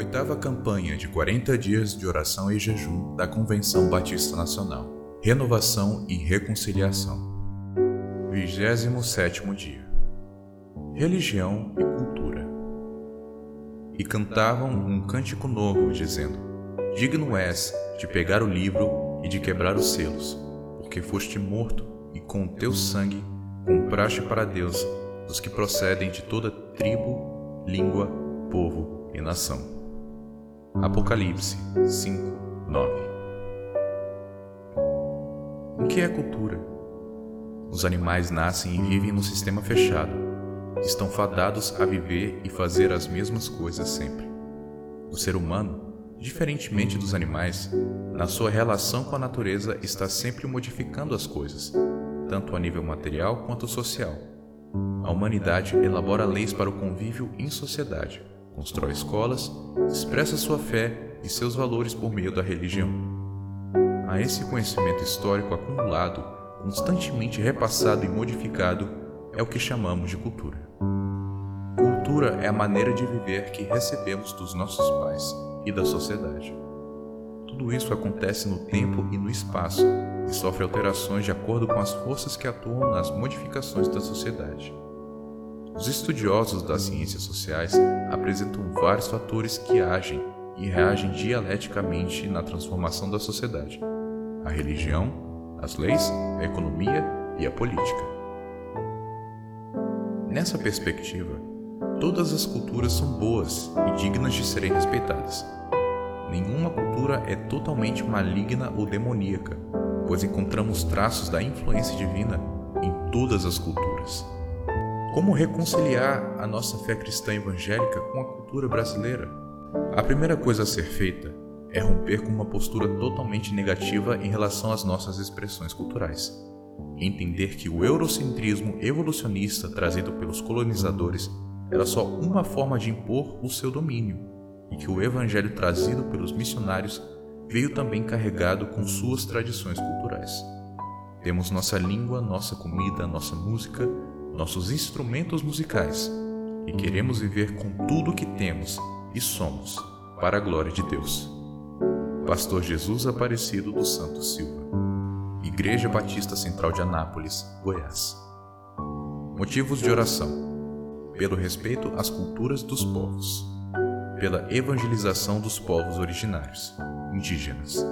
Oitava campanha de 40 dias de oração e jejum da Convenção Batista Nacional. Renovação e reconciliação. 27 dia. Religião e cultura. E cantavam um cântico novo, dizendo: Digno és de pegar o livro e de quebrar os selos, porque foste morto e com teu sangue compraste para Deus os que procedem de toda tribo, língua, povo e nação. Apocalipse 5, 9 O que é cultura? Os animais nascem e vivem no sistema fechado. Estão fadados a viver e fazer as mesmas coisas sempre. O ser humano, diferentemente dos animais, na sua relação com a natureza está sempre modificando as coisas, tanto a nível material quanto social a humanidade elabora leis para o convívio em sociedade, constrói escolas, expressa sua fé e seus valores por meio da religião. A esse conhecimento histórico acumulado, constantemente repassado e modificado, é o que chamamos de cultura. Cultura é a maneira de viver que recebemos dos nossos pais e da sociedade. Tudo isso acontece no tempo e no espaço e sofre alterações de acordo com as forças que atuam nas modificações da sociedade. Os estudiosos das ciências sociais apresentam vários fatores que agem e reagem dialeticamente na transformação da sociedade: a religião, as leis, a economia e a política. Nessa perspectiva, todas as culturas são boas e dignas de serem respeitadas. Nenhuma cultura é totalmente maligna ou demoníaca, pois encontramos traços da influência divina em todas as culturas. Como reconciliar a nossa fé cristã evangélica com a cultura brasileira? A primeira coisa a ser feita é romper com uma postura totalmente negativa em relação às nossas expressões culturais. Entender que o eurocentrismo evolucionista trazido pelos colonizadores era só uma forma de impor o seu domínio, e que o evangelho trazido pelos missionários veio também carregado com suas tradições culturais. Temos nossa língua, nossa comida, nossa música, nossos instrumentos musicais e queremos viver com tudo o que temos e somos, para a glória de Deus. Pastor Jesus Aparecido dos Santos Silva, Igreja Batista Central de Anápolis, Goiás. Motivos de oração: pelo respeito às culturas dos povos, pela evangelização dos povos originários indígenas